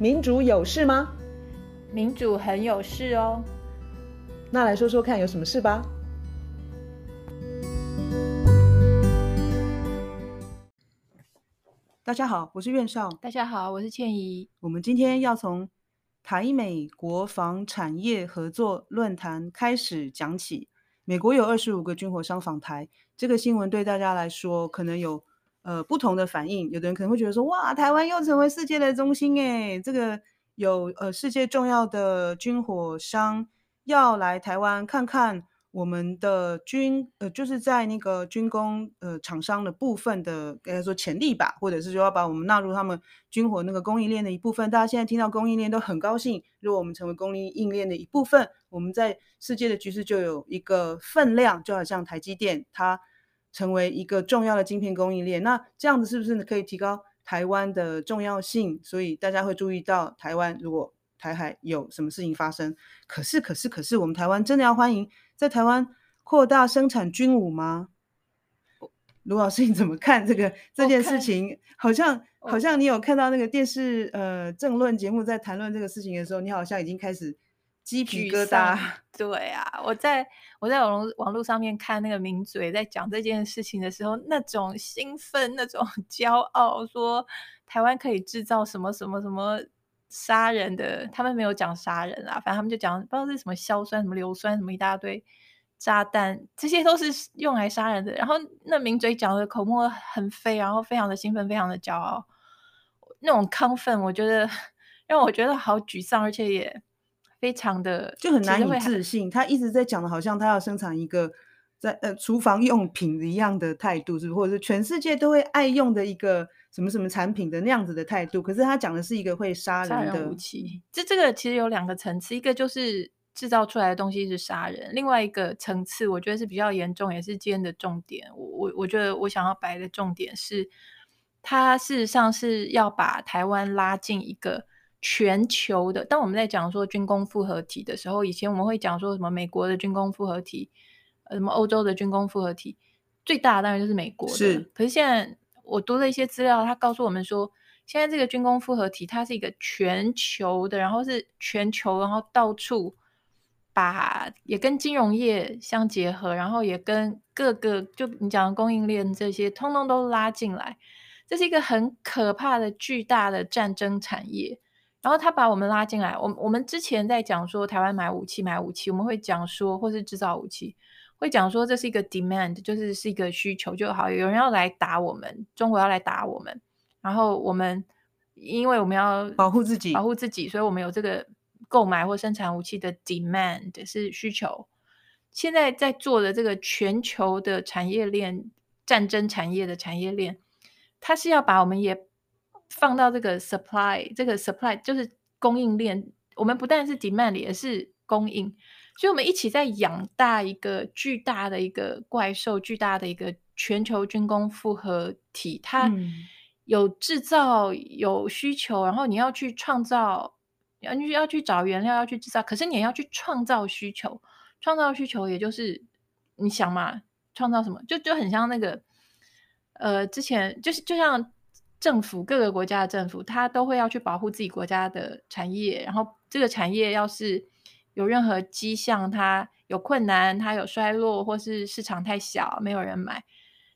民主有事吗？民主很有事哦。那来说说看，有什么事吧？大家好，我是苑少。大家好，我是倩怡。我们今天要从台美国防产业合作论坛开始讲起。美国有二十五个军火商访台，这个新闻对大家来说可能有呃不同的反应。有的人可能会觉得说，哇，台湾又成为世界的中心诶，这个有呃世界重要的军火商要来台湾看看。我们的军呃，就是在那个军工呃厂商的部分的，应该说潜力吧，或者是说要把我们纳入他们军火那个供应链的一部分。大家现在听到供应链都很高兴，如果我们成为供应链的一部分，我们在世界的局势就有一个分量，就好像台积电它成为一个重要的晶片供应链。那这样子是不是可以提高台湾的重要性？所以大家会注意到台湾，如果台海有什么事情发生，可是可是可是，我们台湾真的要欢迎。在台湾扩大生产军武吗？卢老师，你怎么看这个这件事情？好像好像你有看到那个电视呃政论节目在谈论这个事情的时候，你好像已经开始鸡皮疙瘩。对啊，我在我在网络网络上面看那个名嘴在讲这件事情的时候，那种兴奋，那种 骄傲，说台湾可以制造什么什么什么。杀人的，他们没有讲杀人啊，反正他们就讲不知道是什么硝酸、什么硫酸、什么一大堆炸弹，这些都是用来杀人的。然后那名嘴讲的口沫很飞，然后非常的兴奋，非常的骄傲，那种亢奋，我觉得 让我觉得好沮丧，而且也非常的就很难以置信。他一直在讲的，好像他要生产一个在呃厨房用品一样的态度，是不是？或者是全世界都会爱用的一个。什么什么产品的那样子的态度，可是他讲的是一个会杀人的人武器。这这个其实有两个层次，一个就是制造出来的东西是杀人，另外一个层次我觉得是比较严重，也是今天的重点。我我我觉得我想要摆的重点是，他事实上是要把台湾拉进一个全球的。当我们在讲说军工复合体的时候，以前我们会讲说什么美国的军工复合体，呃，什么欧洲的军工复合体，最大的当然就是美国的。是，可是现在。我读了一些资料，他告诉我们说，现在这个军工复合体，它是一个全球的，然后是全球，然后到处把也跟金融业相结合，然后也跟各个就你讲的供应链这些，通通都拉进来，这是一个很可怕的巨大的战争产业。然后他把我们拉进来，我我们之前在讲说台湾买武器买武器，我们会讲说或是制造武器。会讲说这是一个 demand，就是是一个需求就好，有人要来打我们，中国要来打我们，然后我们因为我们要保护自己，保护自己，所以我们有这个购买或生产武器的 demand 是需求。现在在做的这个全球的产业链，战争产业的产业链，它是要把我们也放到这个 supply，这个 supply 就是供应链，我们不但是 demand，也是供应。所以，我们一起在养大一个巨大的一个怪兽，巨大的一个全球军工复合体。它有制造，有需求，然后你要去创造，要你要去找原料，要去制造。可是你也要去创造需求，创造需求，也就是你想嘛，创造什么？就就很像那个，呃，之前就是就像政府各个国家的政府，他都会要去保护自己国家的产业，然后这个产业要是。有任何迹象，它有困难，它有衰落，或是市场太小，没有人买，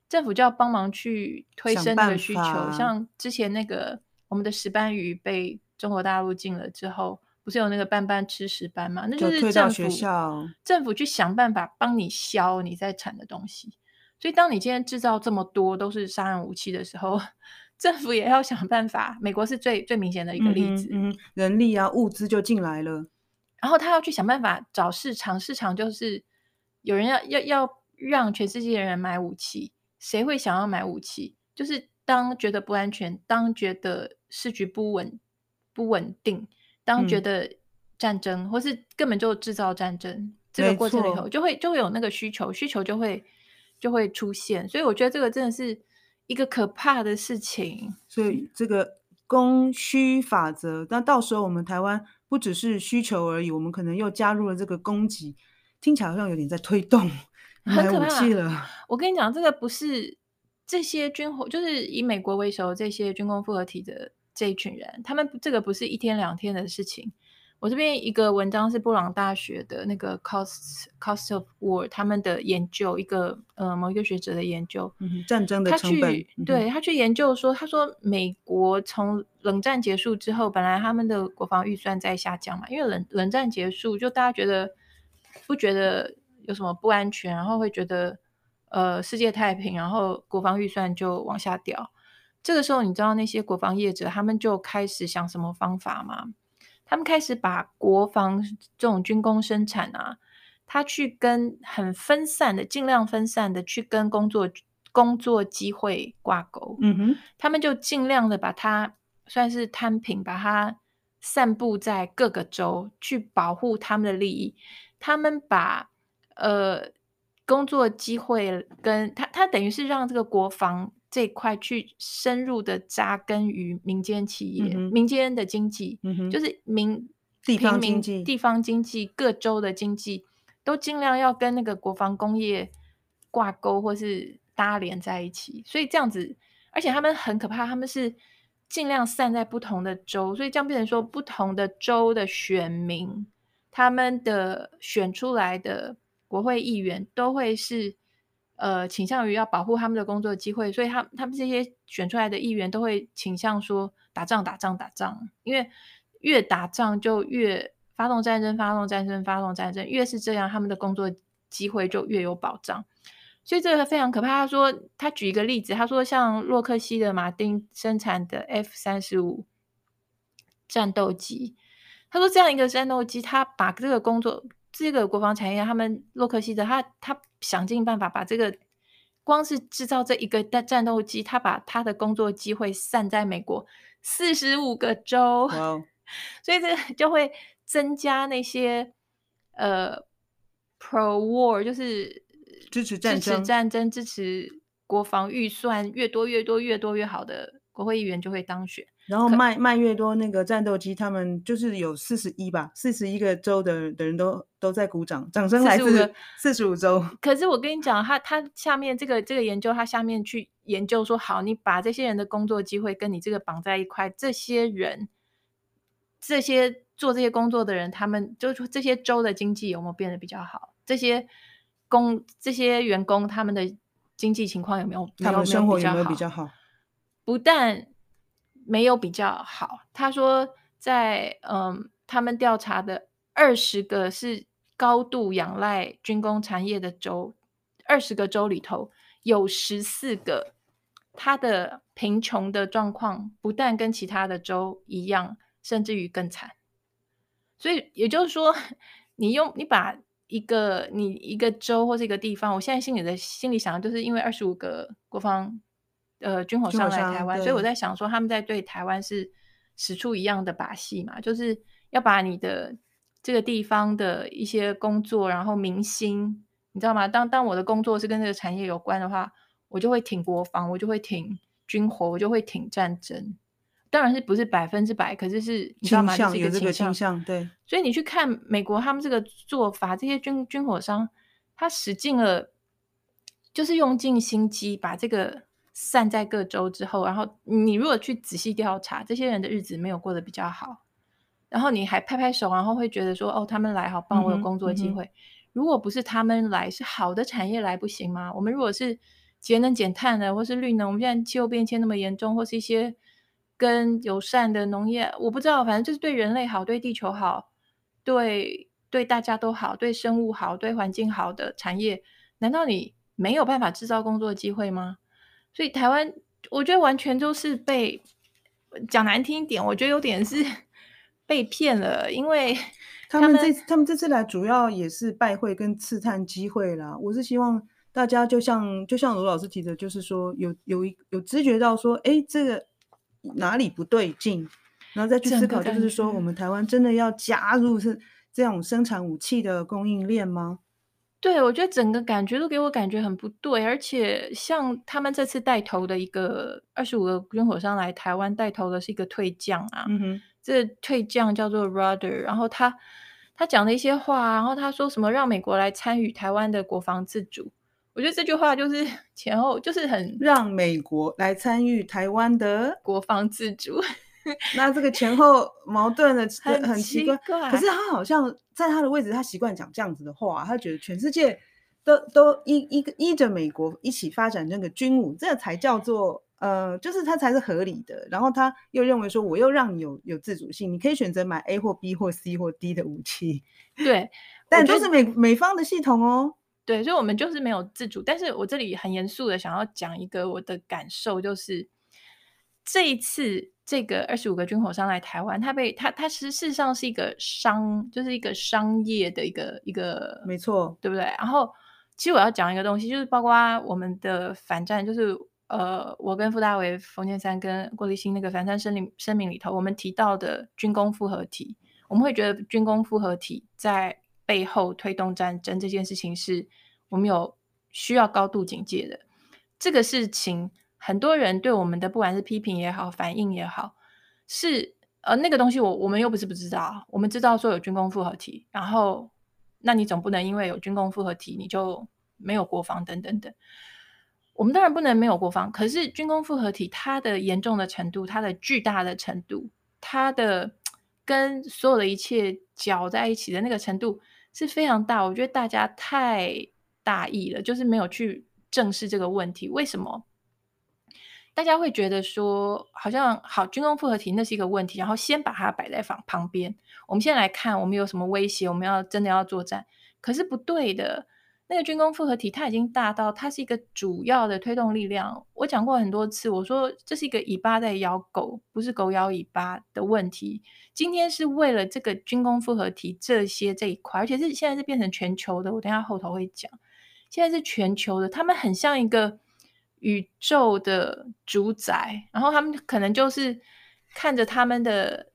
政府就要帮忙去推升这个需求。像之前那个我们的石斑鱼被中国大陆禁了之后，不是有那个斑斑吃石斑吗？那就是政府政府去想办法帮你消你在产的东西。所以，当你今天制造这么多都是杀人武器的时候，政府也要想办法。美国是最最明显的一个例子，嗯，嗯，人力啊，物资就进来了。然后他要去想办法找市场，市场就是有人要要要让全世界的人买武器，谁会想要买武器？就是当觉得不安全，当觉得市局不稳不稳定，当觉得战争，嗯、或是根本就制造战争这个过程里头，就会就会有那个需求，需求就会就会出现。所以我觉得这个真的是一个可怕的事情。所以这个供需法则，那到时候我们台湾。不只是需求而已，我们可能又加入了这个供给，听起来好像有点在推动买武器了。我跟你讲，这个不是这些军火，就是以美国为首这些军工复合体的这一群人，他们这个不是一天两天的事情。我这边一个文章是布朗大学的那个 cost cost of war 他们的研究，一个呃某一个学者的研究，嗯、战争的成本。他去嗯、对他去研究说，他说美国从冷战结束之后，本来他们的国防预算在下降嘛，因为冷冷战结束，就大家觉得不觉得有什么不安全，然后会觉得呃世界太平，然后国防预算就往下掉。这个时候，你知道那些国防业者他们就开始想什么方法吗？他们开始把国防这种军工生产啊，他去跟很分散的，尽量分散的去跟工作工作机会挂钩。嗯哼，他们就尽量的把它算是摊平，把它散布在各个州，去保护他们的利益。他们把呃工作机会跟他，他等于是让这个国防。这一块去深入的扎根于民间企业、嗯、民间的经济，嗯、就是民地方经济、地方经济、各州的经济，都尽量要跟那个国防工业挂钩或是搭连在一起。所以这样子，而且他们很可怕，他们是尽量散在不同的州，所以这样变成说，不同的州的选民，他们的选出来的国会议员都会是。呃，倾向于要保护他们的工作机会，所以他他们这些选出来的议员都会倾向说打仗打仗打仗，因为越打仗就越发动战争，发动战争，发动战争，越是这样，他们的工作机会就越有保障。所以这个非常可怕。他说，他举一个例子，他说像洛克希德马丁生产的 F 三十五战斗机，他说这样一个战斗机，他把这个工作。这个国防产业，他们洛克希德，他他想尽办法把这个光是制造这一个战战斗机，他把他的工作机会散在美国四十五个州，Wow. 所以这就会增加那些呃 pro war，就是支持战争、支持战争、支持国防预算越多越多越多越好的国会议员就会当选。然后卖卖越多，那个战斗机，他们就是有四十一吧，四十一个州的的人都都在鼓掌，掌声来自四十五州。可是我跟你讲，他他下面这个这个研究，他下面去研究说，好，你把这些人的工作机会跟你这个绑在一块，这些人，这些做这些工作的人，他们就说这些州的经济有没有变得比较好？这些工这些员工他们的经济情况有没有？他们生活有没有比较好？不但没有比较好。他说在，嗯，他们调查的二十个是高度仰赖军工产业的州，二十个州里头有十四个，他的贫穷的状况不但跟其他的州一样，甚至于更惨。所以也就是说，你用你把一个你一个州或是一个地方，我现在心里的心里想的就是，因为二十五个国防。呃，军火商来台湾，所以我在想说，他们在对台湾是使出一样的把戏嘛，就是要把你的这个地方的一些工作，然后明星，你知道吗？当当我的工作是跟这个产业有关的话，我就会挺国防，我就会挺军火，我就会挺战争。当然是不是百分之百，可是是你知道吗？这是一个倾向，对。所以你去看美国他们这个做法，这些军军火商他使尽了，就是用尽心机把这个。散在各州之后，然后你如果去仔细调查，这些人的日子没有过得比较好，然后你还拍拍手，然后会觉得说：“哦，他们来好棒，我有工作机会。嗯”嗯、如果不是他们来，是好的产业来不行吗？我们如果是节能减碳的，或是绿能，我们现在气候变迁那么严重，或是一些跟友善的农业，我不知道，反正就是对人类好，对地球好，对对大家都好，对生物好，对环境好的产业，难道你没有办法制造工作机会吗？所以台湾，我觉得完全就是被讲难听一点，我觉得有点是 被骗了，因为 他们，他们这他们这次来主要也是拜会跟刺探机会啦。我是希望大家就像就像罗老师提的，就是说有有一有知觉到说，哎，这个哪里不对劲，然后再去思考，就是说我们台湾真的要加入是这种生产武器的供应链吗？对，我觉得整个感觉都给我感觉很不对，而且像他们这次带头的一个二十五个军火商来台湾带头的是一个退将啊，嗯哼，这退将叫做 Rudder，然后他他讲的一些话，然后他说什么让美国来参与台湾的国防自主，我觉得这句话就是 前后就是很让美国来参与台湾的国防自主，那这个前后矛盾的 很很奇怪。可是他好像在他的位置，他习惯讲这样子的话，他觉得全世界都都依依个依着美国一起发展那个军武，这才叫做呃，就是他才是合理的。然后他又认为说，我又让你有有自主性，你可以选择买 A 或 B 或 C 或 D 的武器。对，但都是美美方的系统哦。对，所以我们就是没有自主。但是我这里很严肃的想要讲一个我的感受，就是这一次这个二十五个军火商来台湾，他被他他实事实上是一个商，就是一个商业的一个一个，没错，对不对？然后其实我要讲一个东西，就是包括我们的反战，就是呃，我跟傅大为、冯建三跟郭立新那个反战声明声明里头，我们提到的军工复合体，我们会觉得军工复合体在。背后推动战争这件事情是我们有需要高度警戒的。这个事情，很多人对我们的不管是批评也好，反应也好，是呃那个东西我，我们又不是不知道，我们知道说有军工复合体，然后那你总不能因为有军工复合体你就没有国防等等等。我们当然不能没有国防，可是军工复合体它的严重的程度，它的巨大的程度，它的跟所有的一切搅在一起的那个程度。是非常大，我觉得大家太大意了，就是没有去正视这个问题。为什么大家会觉得说，好像好军工复合体那是一个问题，然后先把它摆在旁旁边，我们先来看我们有什么威胁，我们要真的要作战，可是不对的。那个军工复合体，它已经大到它是一个主要的推动力量。我讲过很多次，我说这是一个尾巴在咬狗，不是狗咬尾巴的问题。今天是为了这个军工复合体这些这一块，而且是现在是变成全球的。我等下后头会讲，现在是全球的，他们很像一个宇宙的主宰，然后他们可能就是看着他们的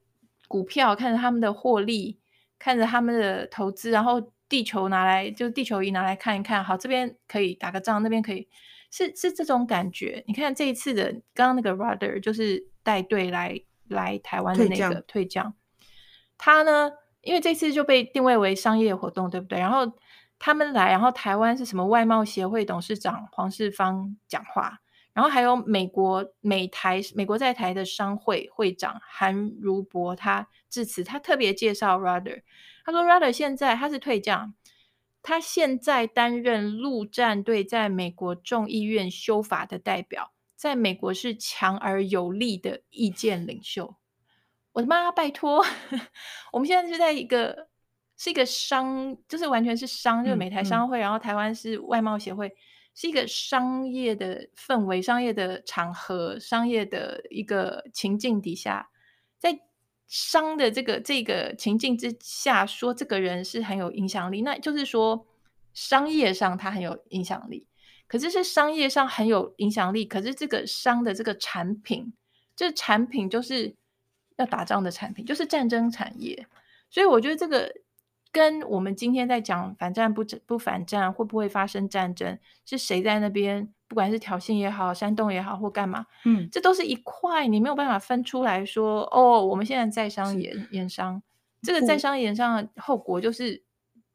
股票，看着他们的获利，看着他们的投资，然后。地球拿来就是地球仪拿来看一看，好，这边可以打个仗，那边可以，是是这种感觉。你看这一次的刚刚那个 Rudder 就是带队来来台湾的那个退将，他呢，因为这次就被定位为商业活动，对不对？然后他们来，然后台湾是什么外贸协会董事长黄世芳讲话，然后还有美国美台美国在台的商会会长韩如博他致辞，他特别介绍 Rudder。他说：“Rudder 现在他是退将，他现在担任陆战队在美国众议院修法的代表，在美国是强而有力的意见领袖。我的妈，拜托！我们现在是在一个是一个商，就是完全是商，就是美台商会，嗯嗯、然后台湾是外贸协会，是一个商业的氛围、商业的场合、商业的一个情境底下，在。”商的这个这个情境之下，说这个人是很有影响力，那就是说商业上他很有影响力。可是是商业上很有影响力，可是这个商的这个产品，这产品就是要打仗的产品，就是战争产业。所以我觉得这个跟我们今天在讲反战不不反战，会不会发生战争，是谁在那边？不管是挑衅也好，煽动也好，或干嘛，嗯，这都是一块，你没有办法分出来说，哦，我们现在在商言言商，这个在商言商的后果就是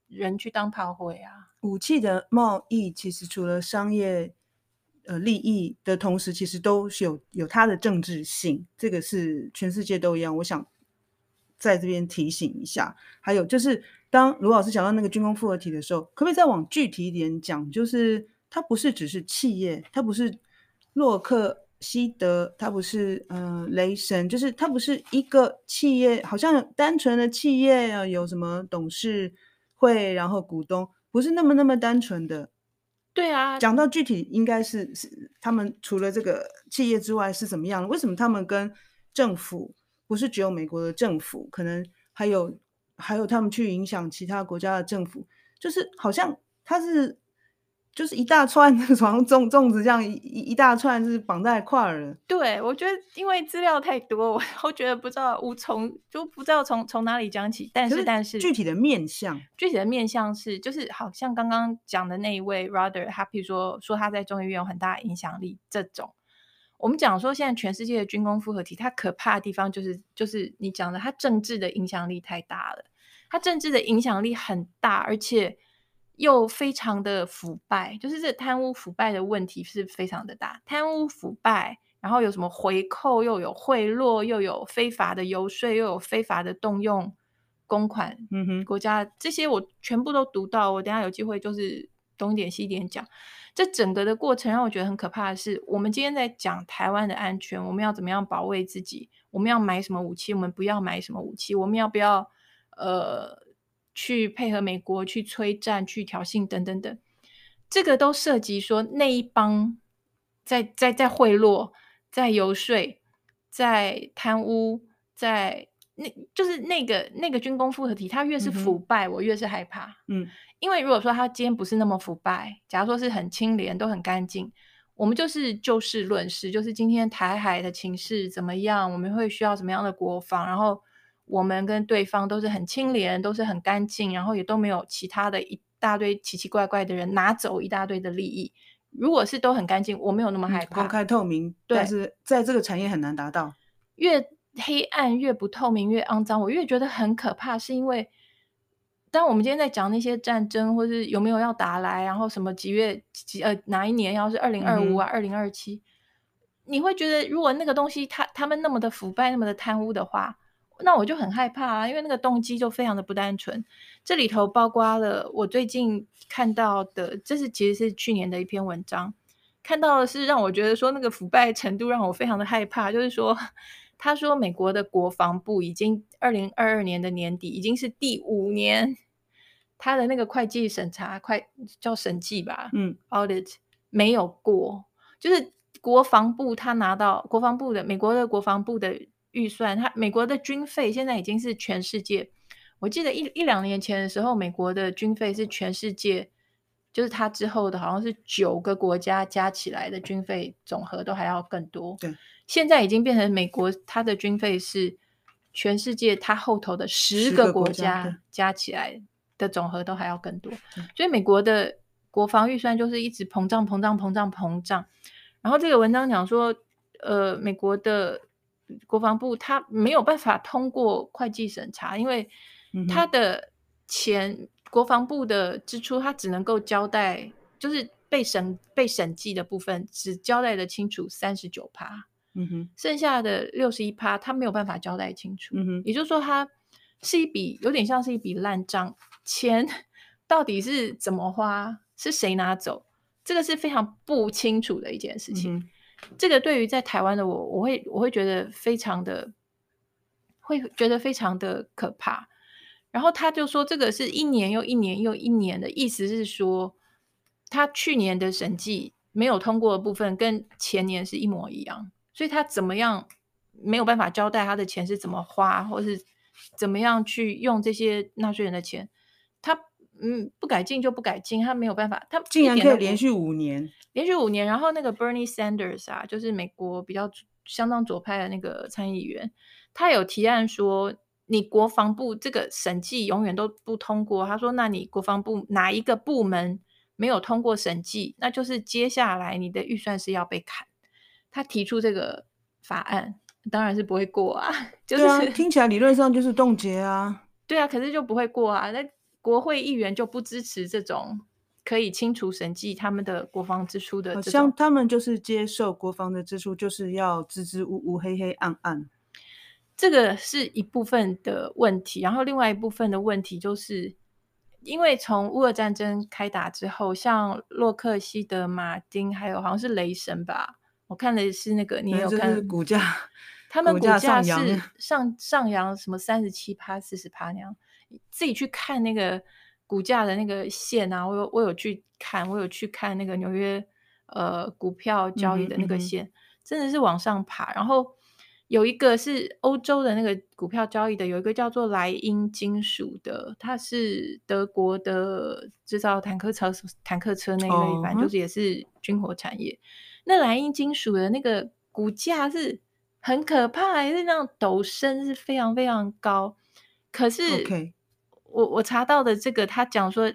人去当炮灰啊。武器的贸易其实除了商业呃利益的同时，其实都是有有它的政治性，这个是全世界都一样。我想在这边提醒一下，还有就是当卢老师讲到那个军工复合体的时候，可不可以再往具体一点讲？就是。它不是只是企业，它不是洛克希德，它不是呃雷神，就是它不是一个企业，好像单纯的企业啊，有什么董事会，然后股东，不是那么那么单纯的。对啊，讲到具体，应该是是他们除了这个企业之外是怎么样？为什么他们跟政府不是只有美国的政府，可能还有还有他们去影响其他国家的政府，就是好像他是。就是一大串，好像粽粽子这样一一大串，就是绑在一块儿了。对，我觉得因为资料太多，我都觉得不知道无从就不知道从从哪里讲起。但是，但是具体的面相，具体的面相是，就是好像刚刚讲的那一位 Rather 他譬如说说他在众议院有很大的影响力，这种我们讲说现在全世界的军工复合体，它可怕的地方就是就是你讲的，它政治的影响力太大了，它政治的影响力很大，而且。又非常的腐败，就是这贪污腐败的问题是非常的大，贪污腐败，然后有什么回扣，又有贿赂，又有非法的游说，又有非法的动用公款，嗯哼，国家这些我全部都读到。我等下有机会就是东一点西一点讲。这整个的过程让我觉得很可怕的是，我们今天在讲台湾的安全，我们要怎么样保卫自己？我们要买什么武器？我们不要买什么武器？我们要不要呃去配合美国去催战、去挑衅等等等？这个都涉及说那一帮在在在贿赂、在游说、在贪污、在那就是那个那个军工复合体，它越是腐败，嗯、我越是害怕。嗯，因为如果说它今天不是那么腐败，假如说是很清廉、都很干净，我们就是就事论事，就是今天台海的情势怎么样，我们会需要什么样的国防，然后我们跟对方都是很清廉、都是很干净，然后也都没有其他的一。大堆奇奇怪怪的人拿走一大堆的利益，如果是都很干净，我没有那么害怕。公开透明，对，但是在这个产业很难达到。越黑暗、越不透明、越肮脏，我越觉得很可怕。是因为当我们今天在讲那些战争，或是有没有要打来，然后什么几月几呃哪一年要是二零二五啊、二零二七，你会觉得如果那个东西他他们那么的腐败、那么的贪污的话。那我就很害怕啊，因为那个动机就非常的不单纯。这里头包括了我最近看到的，这是其实是去年的一篇文章，看到的是让我觉得说那个腐败程度让我非常的害怕。就是说，他说美国的国防部已经二零二二年的年底已经是第五年，他的那个会计审查快叫审计吧，嗯，audit 没有过，就是国防部他拿到国防部的美国的国防部的。预算，它美国的军费现在已经是全世界。我记得一一两年前的时候，美国的军费是全世界，就是它之后的好像是九个国家加起来的军费总和都还要更多。对，现在已经变成美国它的军费是全世界它后头的十个国家加起来的总和都还要更多。所以美国的国防预算就是一直膨胀、膨胀、膨胀、膨胀。然后这个文章讲说，呃，美国的。国防部他没有办法通过会计审查，因为他的钱，嗯、国防部的支出，他只能够交代，就是被审被审计的部分，只交代的清楚三十九趴，嗯哼，剩下的六十一趴，他没有办法交代清楚，嗯哼，也就是说，他是一笔有点像是一笔烂账，钱 到底是怎么花，是谁拿走，这个是非常不清楚的一件事情。嗯这个对于在台湾的我，我会我会觉得非常的，会觉得非常的可怕。然后他就说，这个是一年又一年又一年的意思是说，他去年的审计没有通过的部分跟前年是一模一样，所以他怎么样没有办法交代他的钱是怎么花，或是怎么样去用这些纳税人的钱，嗯，不改进就不改进，他没有办法。他竟然可以连续五年，连续五年。然后那个 Bernie Sanders 啊，就是美国比较相当左派的那个参议员，他有提案说，你国防部这个审计永远都不通过。他说，那你国防部哪一个部门没有通过审计，那就是接下来你的预算是要被砍。他提出这个法案，当然是不会过啊。就是啊，听起来理论上就是冻结啊。对啊，可是就不会过啊。那国会议员就不支持这种可以清除审计他们的国防支出的，像他们就是接受国防的支出就是要支支吾吾、黑黑暗暗，这个是一部分的问题。然后另外一部分的问题就是，因为从乌俄战争开打之后，像洛克希德马丁还有好像是雷神吧，我看的是那个，你有看股价，他们股价是上上扬什么三十七趴、四十趴那样。自己去看那个股价的那个线啊，我有我有去看，我有去看那个纽约呃股票交易的那个线，嗯嗯、真的是往上爬。然后有一个是欧洲的那个股票交易的，有一个叫做莱茵金属的，它是德国的制造坦克车、坦克车那一类，反正就是也是军火产业。哦、那莱茵金属的那个股价是很可怕，也是那样陡升，是非常非常高。可是。我我查到的这个，他讲说，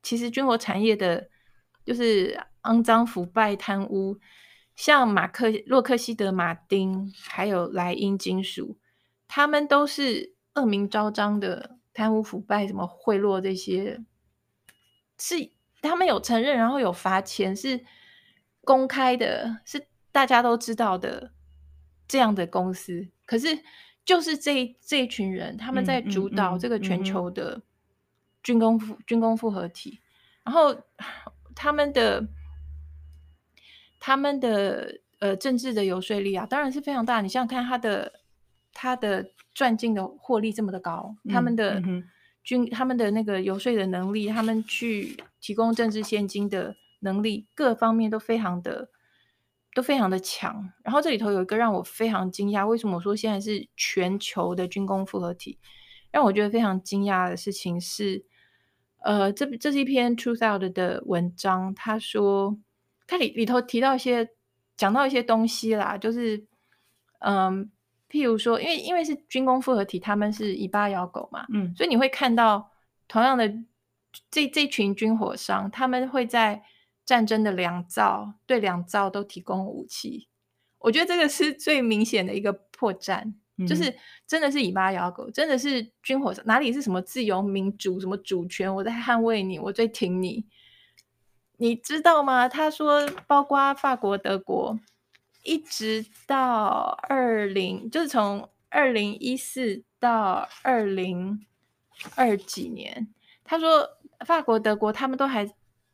其实军火产业的，就是肮脏、腐败、贪污，像马克洛克希德马丁，还有莱茵金属，他们都是恶名昭彰的贪污腐败，什么贿赂这些，是他们有承认，然后有罚钱，是公开的，是大家都知道的这样的公司，可是就是这这一群人，他们在主导这个全球的军工复、嗯嗯嗯、军工复合体，然后他们的他们的呃政治的游说力啊，当然是非常大。你想想看，他的他的赚进的获利这么的高，嗯、他们的军、嗯、他们的那个游说的能力，他们去提供政治现金的能力，各方面都非常的。都非常的强，然后这里头有一个让我非常惊讶，为什么我说现在是全球的军工复合体？让我觉得非常惊讶的事情是，呃，这这是一篇 Truthout 的文章，他说他里里头提到一些，讲到一些东西啦，就是嗯、呃，譬如说，因为因为是军工复合体，他们是以巴咬狗嘛，嗯，所以你会看到同样的这这群军火商，他们会在。战争的两造对两造都提供武器，我觉得这个是最明显的一个破绽，嗯、就是真的是以巴咬狗，真的是军火哪里是什么自由民主什么主权，我在捍卫你，我最挺你，你知道吗？他说，包括法国、德国，一直到二零，就是从二零一四到二零二几年，他说法国、德国他们都还。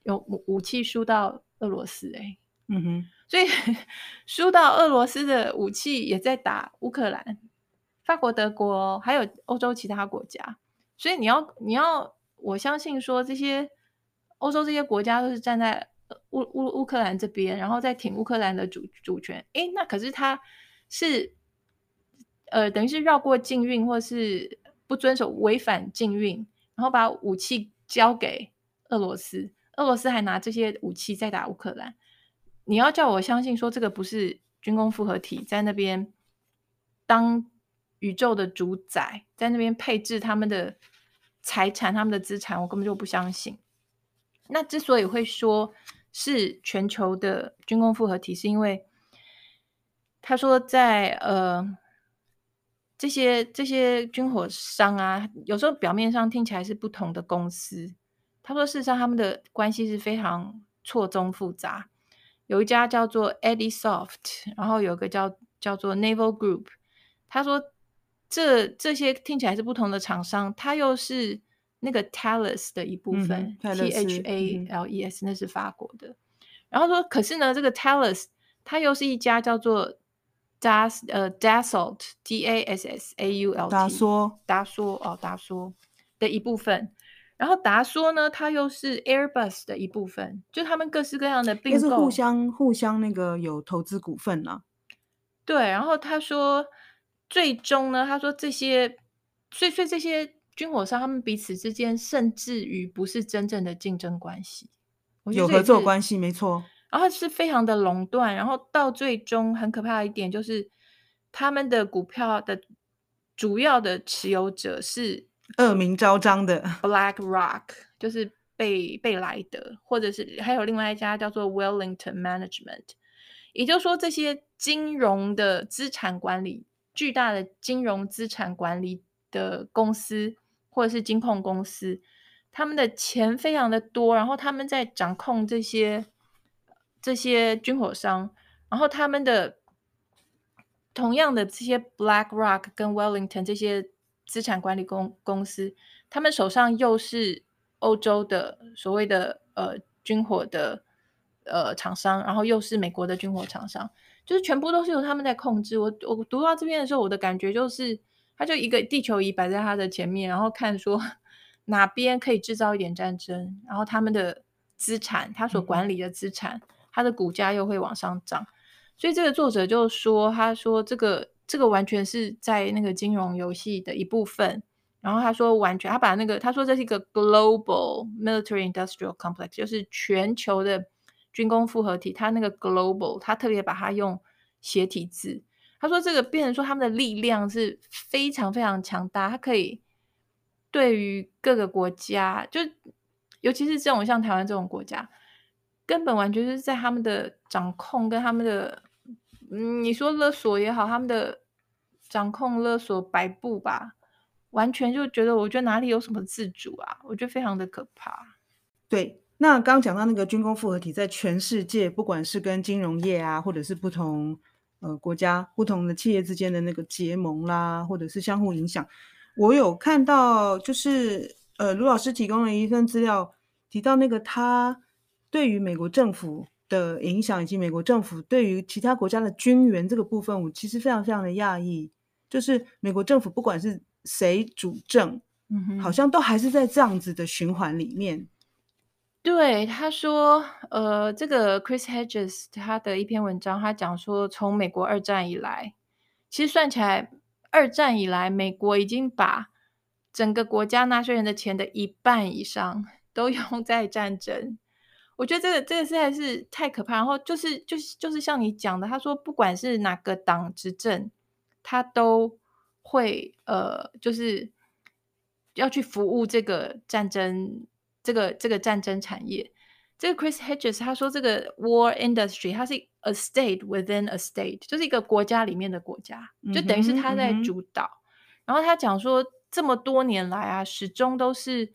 有武武器输到俄罗斯哎、欸，嗯哼，所以 输到俄罗斯的武器也在打乌克兰、法国、德国，还有欧洲其他国家。所以你要你要我相信说，这些欧洲这些国家都是站在乌乌乌克兰这边，然后再挺乌克兰的主主权。哎，那可是他是呃，等于是绕过禁运，或是不遵守违反禁运，然后把武器交给俄罗斯。俄罗斯还拿这些武器在打乌克兰，你要叫我相信说这个不是军工复合体在那边当宇宙的主宰，在那边配置他们的财产、他们的资产，我根本就不相信。那之所以会说是全球的军工复合体，是因为他说在呃这些这些军火商啊，有时候表面上听起来是不同的公司。他说：“事实上，他们的关系是非常错综复杂。有一家叫做 Edisoft，然后有一个叫叫做 Naval Group。他说这，这这些听起来是不同的厂商，它又是那个 Thales 的一部分。嗯、T H A L E S，、嗯、那是法国的。然后说，可是呢，这个 Thales 它又是一家叫做 Das 呃 Dassault，D A S S A U L T，达索达索哦达索的一部分。”然后达说呢，它又是 Airbus 的一部分，就他们各式各样的并购，是互相互相那个有投资股份啊。对，然后他说，最终呢，他说这些，所以所以这些军火商他们彼此之间，甚至于不是真正的竞争关系，有合作关系，没错。然后是非常的垄断，然后到最终很可怕的一点就是，他们的股票的主要的持有者是。恶名昭彰的 BlackRock 就是贝贝莱德，或者是还有另外一家叫做 Wellington Management，也就是说，这些金融的资产管理、巨大的金融资产管理的公司，或者是金控公司，他们的钱非常的多，然后他们在掌控这些这些军火商，然后他们的同样的这些 BlackRock 跟 Wellington 这些。资产管理公公司，他们手上又是欧洲的所谓的呃军火的呃厂商，然后又是美国的军火厂商，就是全部都是由他们在控制。我我读到这边的时候，我的感觉就是，他就一个地球仪摆在他的前面，然后看说哪边可以制造一点战争，然后他们的资产，他所管理的资产，他的股价又会往上涨。所以这个作者就说，他说这个。这个完全是在那个金融游戏的一部分。然后他说，完全他把那个他说这是一个 global military industrial complex，就是全球的军工复合体。他那个 global，他特别把它用斜体字。他说这个变成说他们的力量是非常非常强大，它可以对于各个国家，就尤其是这种像台湾这种国家，根本完全是在他们的掌控跟他们的，你说勒索也好，他们的。掌控勒索摆布吧，完全就觉得，我觉得哪里有什么自主啊？我觉得非常的可怕。对，那刚刚讲到那个军工复合体，在全世界，不管是跟金融业啊，或者是不同呃国家、不同的企业之间的那个结盟啦，或者是相互影响，我有看到，就是呃卢老师提供了一份资料，提到那个他对于美国政府的影响，以及美国政府对于其他国家的军援这个部分，我其实非常非常的讶异，就是美国政府不管是谁主政，嗯哼，好像都还是在这样子的循环里面。对，他说，呃，这个 Chris Hedges 他的一篇文章，他讲说，从美国二战以来，其实算起来，二战以来，美国已经把整个国家纳税人的钱的一半以上都用在战争。我觉得这个这个实在是太可怕。然后就是就是就是像你讲的，他说，不管是哪个党执政，他都会呃，就是要去服务这个战争。这个这个战争产业，这个 Chris Hedges 他说，这个 war industry 它是 a state within a state，就是一个国家里面的国家，就等于是他在主导。嗯、然后他讲说，这么多年来啊，始终都是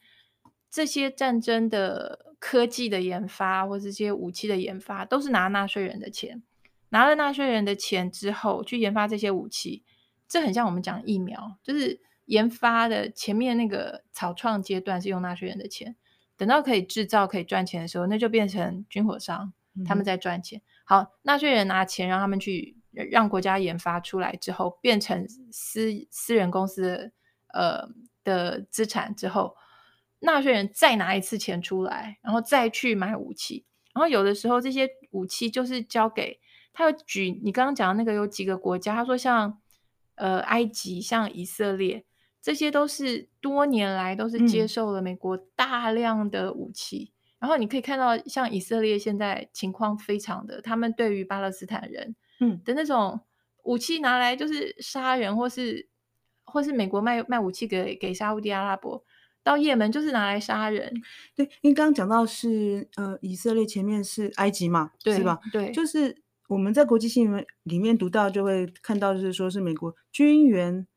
这些战争的科技的研发或这些武器的研发，都是拿纳税人的钱，拿了纳税人的钱之后去研发这些武器。这很像我们讲疫苗，就是研发的前面那个草创阶段是用纳税人的钱。等到可以制造、可以赚钱的时候，那就变成军火商，他们在赚钱。嗯、好，纳税人拿钱让他们去让国家研发出来之后，变成私私人公司的呃的资产之后，纳税人再拿一次钱出来，然后再去买武器。然后有的时候这些武器就是交给他。有举你刚刚讲的那个有几个国家，他说像呃埃及、像以色列。这些都是多年来都是接受了美国大量的武器，嗯、然后你可以看到，像以色列现在情况非常的，他们对于巴勒斯坦人，嗯的那种武器拿来就是杀人，或是或是美国卖卖武器给给沙乌地阿拉伯，到也门就是拿来杀人。对，因为刚刚讲到是呃以色列，前面是埃及嘛，对是吧？对，就是我们在国际新闻里面读到，就会看到就是说是美国军援。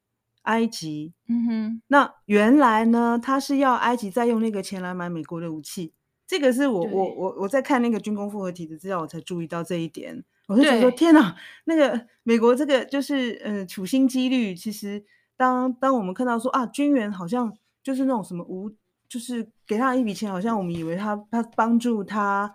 埃及，嗯哼，那原来呢，他是要埃及再用那个钱来买美国的武器，这个是我我我我在看那个军工复合体的资料，我才注意到这一点。我就觉得说，天哪，那个美国这个就是呃处心积虑，其实当当我们看到说啊，军援好像就是那种什么无，就是给他一笔钱，好像我们以为他他帮助他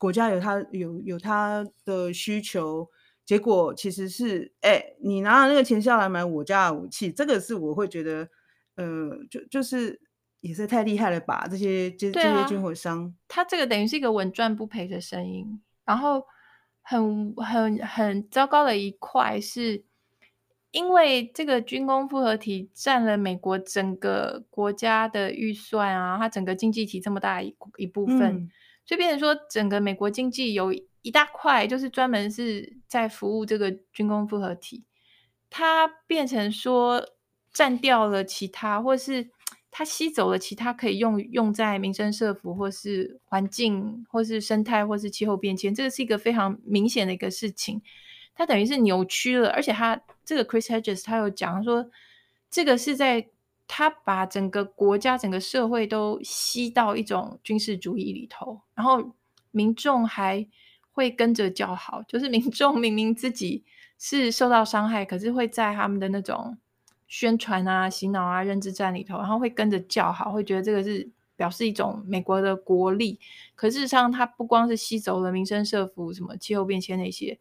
国家有他有有他的需求。结果其实是，哎、欸，你拿了那个钱下来买我家的武器，这个是我会觉得，呃，就就是也是太厉害了吧？这些这、啊、这些军火商，他这个等于是一个稳赚不赔的生意。然后很很很糟糕的一块是，因为这个军工复合体占了美国整个国家的预算啊，它整个经济体这么大一一部分，嗯、所以变成说整个美国经济有。一大块就是专门是在服务这个军工复合体，它变成说占掉了其他，或是它吸走了其他可以用用在民生社福，或是环境，或是生态，或是气候变迁，这个是一个非常明显的一个事情。它等于是扭曲了，而且它这个 Chris Hedges 他有讲说，这个是在他把整个国家、整个社会都吸到一种军事主义里头，然后民众还。会跟着叫好，就是民众明明自己是受到伤害，可是会在他们的那种宣传啊、洗脑啊、认知战里头，然后会跟着叫好，会觉得这个是表示一种美国的国力。可事实上，它不光是吸走了民生社福、什么气候变迁那些，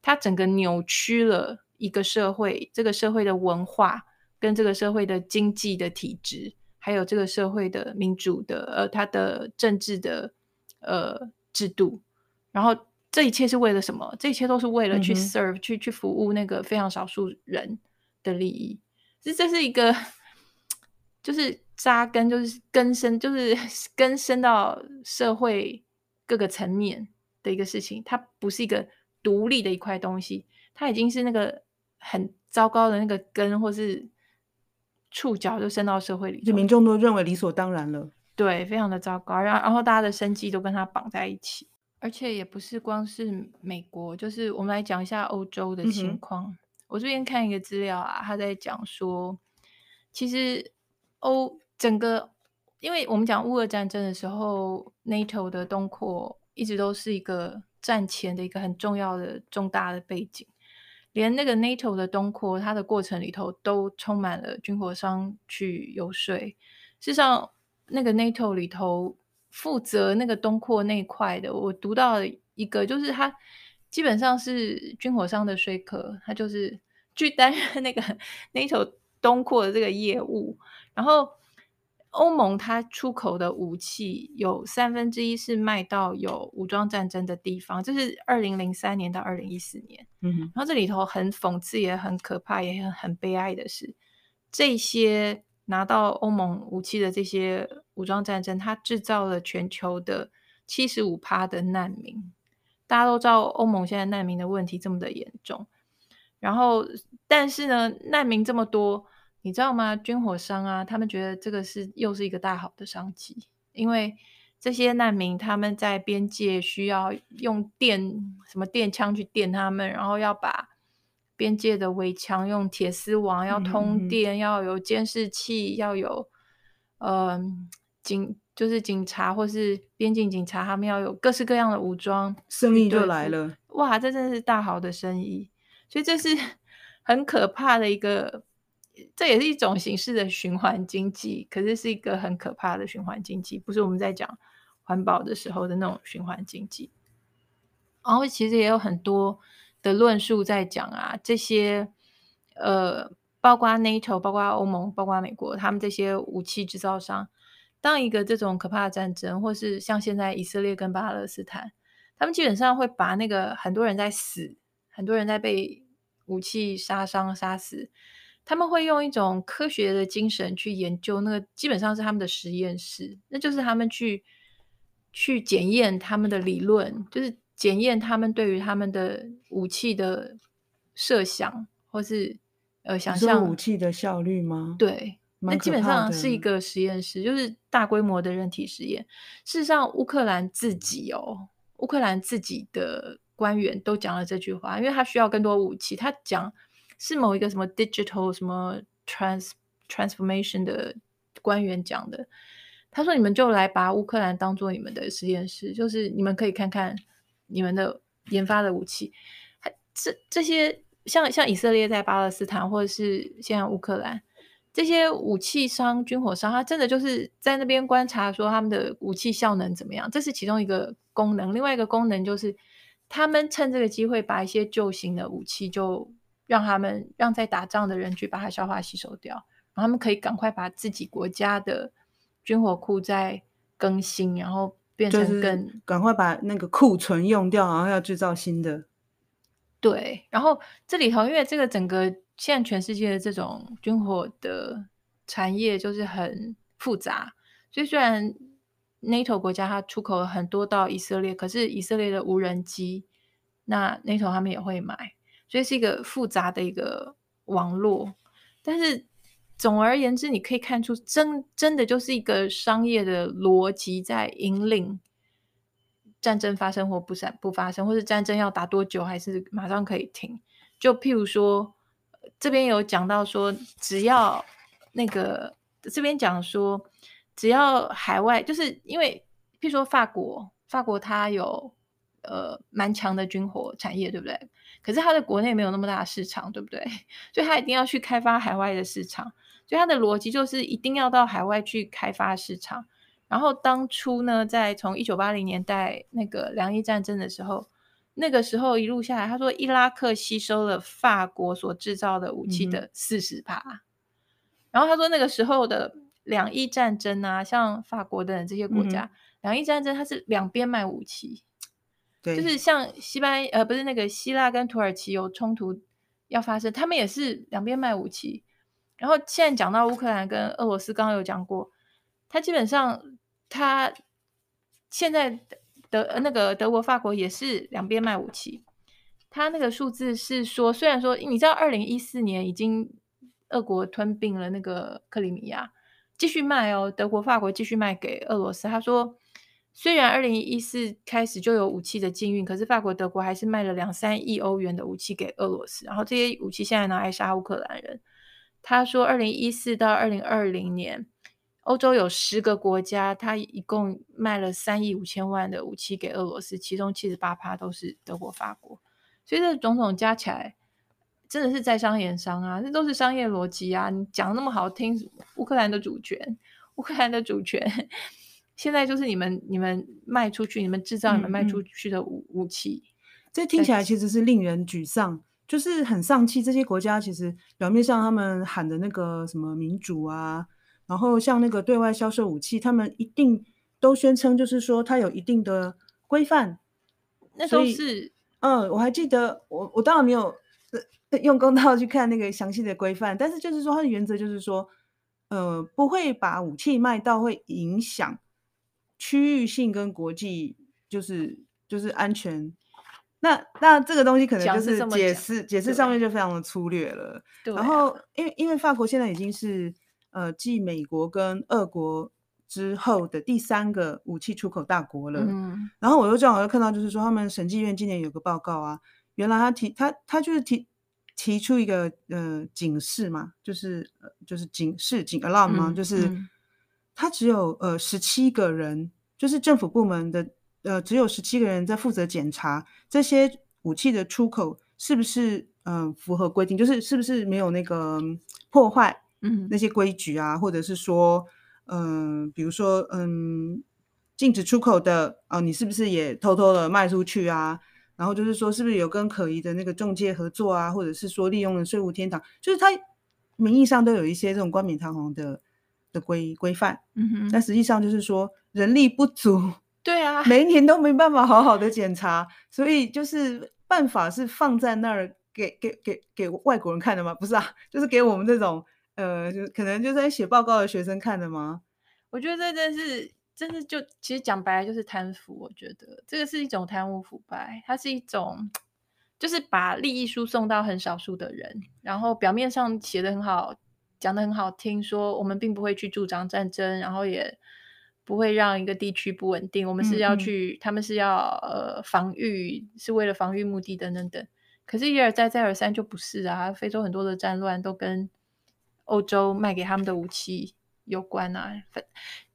它整个扭曲了一个社会，这个社会的文化跟这个社会的经济的体制，还有这个社会的民主的呃，它的政治的呃制度，然后。这一切是为了什么？这一切都是为了去 serve、嗯、去去服务那个非常少数人的利益。这这是一个，就是扎根，就是根深，就是 根深到社会各个层面的一个事情。它不是一个独立的一块东西，它已经是那个很糟糕的那个根，或是触角就伸到社会里，就民众都认为理所当然了。对，非常的糟糕。然后，然后大家的生计都跟他绑在一起。而且也不是光是美国，就是我们来讲一下欧洲的情况。嗯、我这边看一个资料啊，他在讲说，其实欧整个因为我们讲乌俄战争的时候，NATO 的东扩一直都是一个战前的一个很重要的重大的背景。连那个 NATO 的东扩，它的过程里头都充满了军火商去游说。事实上，那个 NATO 里头负责那个东扩那一块的，我读到一个，就是他基本上是军火商的说客，他就是去担任那个 NATO 东扩的这个业务，然后。欧盟它出口的武器有三分之一是卖到有武装战争的地方，这是二零零三年到二零一四年。嗯哼，然后这里头很讽刺，也很可怕，也很很悲哀的是，这些拿到欧盟武器的这些武装战争，它制造了全球的七十五趴的难民。大家都知道欧盟现在难民的问题这么的严重，然后但是呢，难民这么多。你知道吗？军火商啊，他们觉得这个是又是一个大好的商机，因为这些难民他们在边界需要用电什么电枪去电他们，然后要把边界的围墙用铁丝网要通电，嗯嗯要有监视器，要有呃警就是警察或是边境警察，他们要有各式各样的武装，生意就来了。哇，这真的是大好的生意，所以这是 很可怕的一个。这也是一种形式的循环经济，可是是一个很可怕的循环经济，不是我们在讲环保的时候的那种循环经济。然后其实也有很多的论述在讲啊，这些呃，包括 NATO、包括欧盟、包括美国，他们这些武器制造商，当一个这种可怕的战争，或是像现在以色列跟巴勒斯坦，他们基本上会把那个很多人在死，很多人在被武器杀伤、杀死。他们会用一种科学的精神去研究，那个基本上是他们的实验室，那就是他们去去检验他们的理论，就是检验他们对于他们的武器的设想，或是呃想象武器的效率吗？对，那基本上是一个实验室，就是大规模的人体实验。事实上，乌克兰自己哦，乌克兰自己的官员都讲了这句话，因为他需要更多武器，他讲。是某一个什么 digital 什么 trans transformation 的官员讲的。他说：“你们就来把乌克兰当做你们的实验室，就是你们可以看看你们的研发的武器。这这些像像以色列在巴勒斯坦，或者是现在乌克兰这些武器商、军火商，他真的就是在那边观察，说他们的武器效能怎么样。这是其中一个功能。另外一个功能就是，他们趁这个机会把一些旧型的武器就。”让他们让在打仗的人去把它消化吸收掉，然后他们可以赶快把自己国家的军火库再更新，然后变成更赶快把那个库存用掉，然后要制造新的。对，然后这里头因为这个整个现在全世界的这种军火的产业就是很复杂，所以虽然 NATO 国家它出口了很多到以色列，可是以色列的无人机，那 NATO 他们也会买。所以是一个复杂的一个网络，但是总而言之，你可以看出真真的就是一个商业的逻辑在引领战争发生或不发不发生，或是战争要打多久，还是马上可以停。就譬如说，这边有讲到说，只要那个这边讲说，只要海外，就是因为譬如说法国，法国它有呃蛮强的军火产业，对不对？可是它在国内没有那么大的市场，对不对？所以它一定要去开发海外的市场。所以它的逻辑就是一定要到海外去开发市场。然后当初呢，在从一九八零年代那个两伊战争的时候，那个时候一路下来，他说伊拉克吸收了法国所制造的武器的四十趴。嗯、然后他说那个时候的两伊战争啊，像法国等这些国家，两伊、嗯、战争它是两边卖武器。就是像西班呃，不是那个希腊跟土耳其有冲突要发生，他们也是两边卖武器。然后现在讲到乌克兰跟俄罗斯，刚刚有讲过，他基本上他现在德那个德国、法国也是两边卖武器。他那个数字是说，虽然说你知道，二零一四年已经俄国吞并了那个克里米亚，继续卖哦，德国、法国继续卖给俄罗斯。他说。虽然二零一四开始就有武器的禁运，可是法国、德国还是卖了两三亿欧元的武器给俄罗斯，然后这些武器现在拿来杀乌克兰人。他说，二零一四到二零二零年，欧洲有十个国家，他一共卖了三亿五千万的武器给俄罗斯，其中七十八趴都是德国、法国，所以这种种加起来，真的是在商言商啊，这都是商业逻辑啊！你讲那么好听，乌克兰的主权，乌克兰的主权，现在就是你们你们卖出去，你们制造、你们卖出去的武、嗯、武器，这听起来其实是令人沮丧，就是很丧气。这些国家其实表面上他们喊的那个什么民主啊。然后像那个对外销售武器，他们一定都宣称，就是说它有一定的规范。那都是，嗯，我还记得，我我当然没有用公道去看那个详细的规范，但是就是说它的原则就是说，呃，不会把武器卖到会影响区域性跟国际，就是就是安全。那那这个东西可能就是解释解释上面就非常的粗略了。对。然后因为因为法国现在已经是。呃，继美国跟俄国之后的第三个武器出口大国了。嗯，然后我又正好又看到，就是说他们审计院今年有个报告啊，原来他提他他就是提提出一个呃警示嘛，就是呃就是警示警 alarm 嘛，嗯，就是他只有呃十七个人，就是政府部门的呃只有十七个人在负责检查这些武器的出口是不是嗯，呃，符合规定，就是是不是没有那个破坏。嗯，那些规矩啊，或者是说，嗯、呃，比如说，嗯，禁止出口的啊、哦，你是不是也偷偷的卖出去啊？然后就是说，是不是有跟可疑的那个中介合作啊？或者是说，利用了税务天堂，就是他名义上都有一些这种冠冕堂皇的的规规范，嗯哼，但实际上就是说人力不足，对啊，每一年都没办法好好的检查，所以就是办法是放在那儿给给给给外国人看的吗？不是啊，就是给我们这种。呃，就可能就在写报告的学生看的吗？我觉得这真是，真是就其实讲白了就是贪腐。我觉得这个是一种贪污腐败，它是一种就是把利益输送到很少数的人，然后表面上写的很好，讲的很好听，说我们并不会去助长战争，然后也不会让一个地区不稳定。我们是要去，嗯嗯他们是要呃防御，是为了防御目的等等等。可是，一而再，再而三就不是啊。非洲很多的战乱都跟欧洲卖给他们的武器有关啊，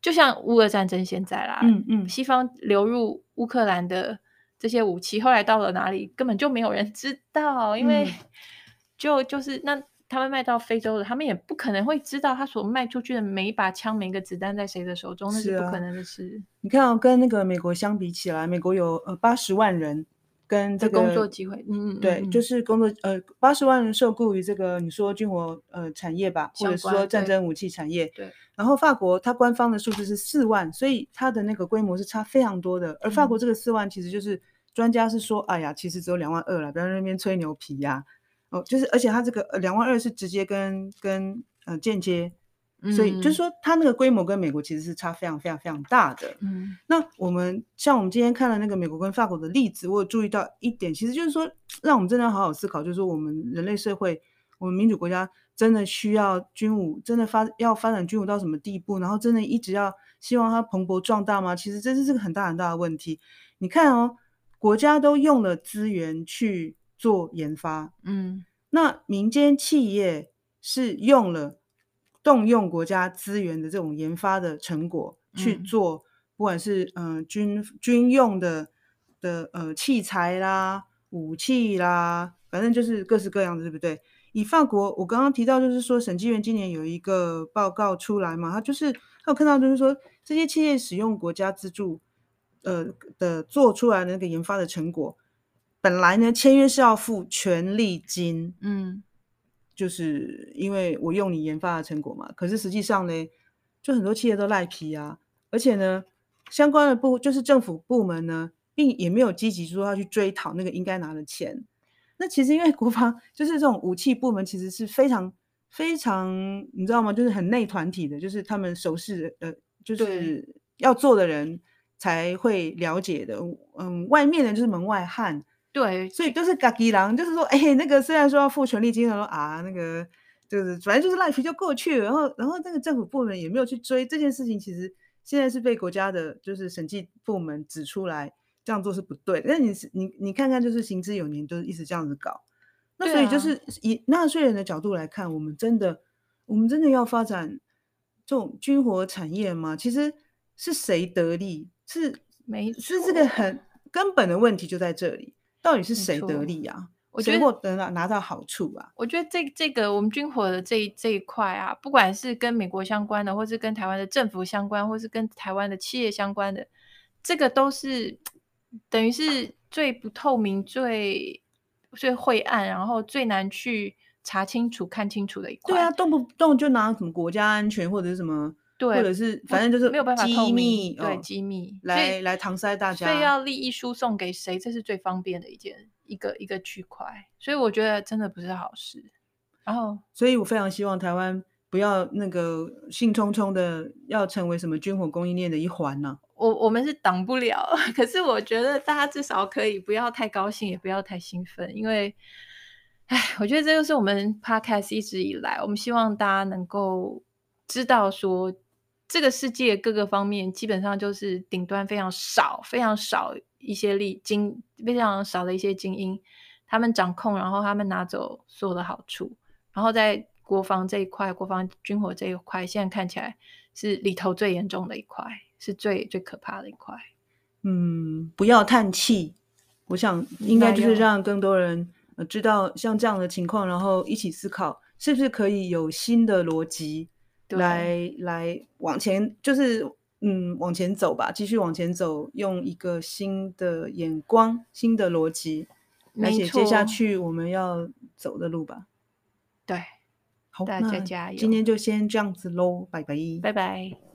就像乌俄战争现在啦，嗯嗯，西方流入乌克兰的这些武器，后来到了哪里，根本就没有人知道，因为就就是那他们卖到非洲的，他们也不可能会知道他所卖出去的每一把枪、每一个子弹在谁的手中，那是不可能的事。你看哦，跟那个美国相比起来，美国有呃八十万人。跟这个工作机会，嗯，对，就是工作，呃，八十万人受雇于这个你说军火呃产业吧，或者是说战争武器产业，对。然后法国它官方的数字是四万，所以它的那个规模是差非常多的。而法国这个四万其实就是专家是说，哎呀，其实只有两万二了，不要在那边吹牛皮呀。哦，就是而且它这个两万二是直接跟跟呃间接。所以就是说，它那个规模跟美国其实是差非常非常非常大的。嗯，那我们像我们今天看了那个美国跟法国的例子，我有注意到一点，其实就是说，让我们真的要好好思考，就是说，我们人类社会，我们民主国家真的需要军武，真的发要发展军武到什么地步，然后真的一直要希望它蓬勃壮大吗？其实这是这个很大很大的问题。你看哦，国家都用了资源去做研发，嗯，那民间企业是用了。动用国家资源的这种研发的成果去做，不管是嗯、呃、军军用的的呃器材啦、武器啦，反正就是各式各样的，对不对？以法国，我刚刚提到就是说，审计员今年有一个报告出来嘛，他就是他有看到就是说，这些企业使用国家资助呃的做出来的那个研发的成果，本来呢签约是要付权利金，嗯。就是因为我用你研发的成果嘛，可是实际上呢，就很多企业都赖皮啊，而且呢，相关的部就是政府部门呢，并也没有积极说要去追讨那个应该拿的钱。那其实因为国防就是这种武器部门，其实是非常非常你知道吗？就是很内团体的，就是他们熟识呃，就是要做的人才会了解的。嗯，外面的就是门外汉。对，所以都是嘎吉狼，就是说，哎，那个虽然说要付权利金，他说啊，那个就是反正就是赖皮就过去了，然后然后那个政府部门也没有去追这件事情，其实现在是被国家的就是审计部门指出来这样做是不对。那你你你看看，就是行之有年，都是一直这样子搞。那所以就是以纳税人的角度来看，我们真的我们真的要发展这种军火产业吗，其实是谁得利？是没是这个很根本的问题就在这里，到底是谁得利啊？我觉得获得拿拿到好处啊？我觉得这这个我们军火的这这一块啊，不管是跟美国相关的，或是跟台湾的政府相关，或是跟台湾的企业相关的，这个都是等于是最不透明、最最晦暗，然后最难去查清楚、看清楚的一块。对啊，动不动就拿什么国家安全或者是什么，对，或者是反正就是没有办法机密，对机密来来搪塞大家，所以要利益输送给谁，这是最方便的一件。一个一个区块，所以我觉得真的不是好事。然后，所以我非常希望台湾不要那个兴冲冲的要成为什么军火供应链的一环呢、啊？我我们是挡不了，可是我觉得大家至少可以不要太高兴，也不要太兴奋，因为，哎，我觉得这就是我们 Podcast 一直以来，我们希望大家能够知道说，这个世界各个方面基本上就是顶端非常少，非常少。一些力精非常少的一些精英，他们掌控，然后他们拿走所有的好处，然后在国防这一块，国防军火这一块，现在看起来是里头最严重的一块，是最最可怕的一块。嗯，不要叹气，我想应该就是让更多人知道像这样的情况，然后一起思考是不是可以有新的逻辑来来往前，就是。嗯，往前走吧，继续往前走，用一个新的眼光、新的逻辑，而且接下去我们要走的路吧。对，好，大家加油！今天就先这样子喽，拜拜，拜拜。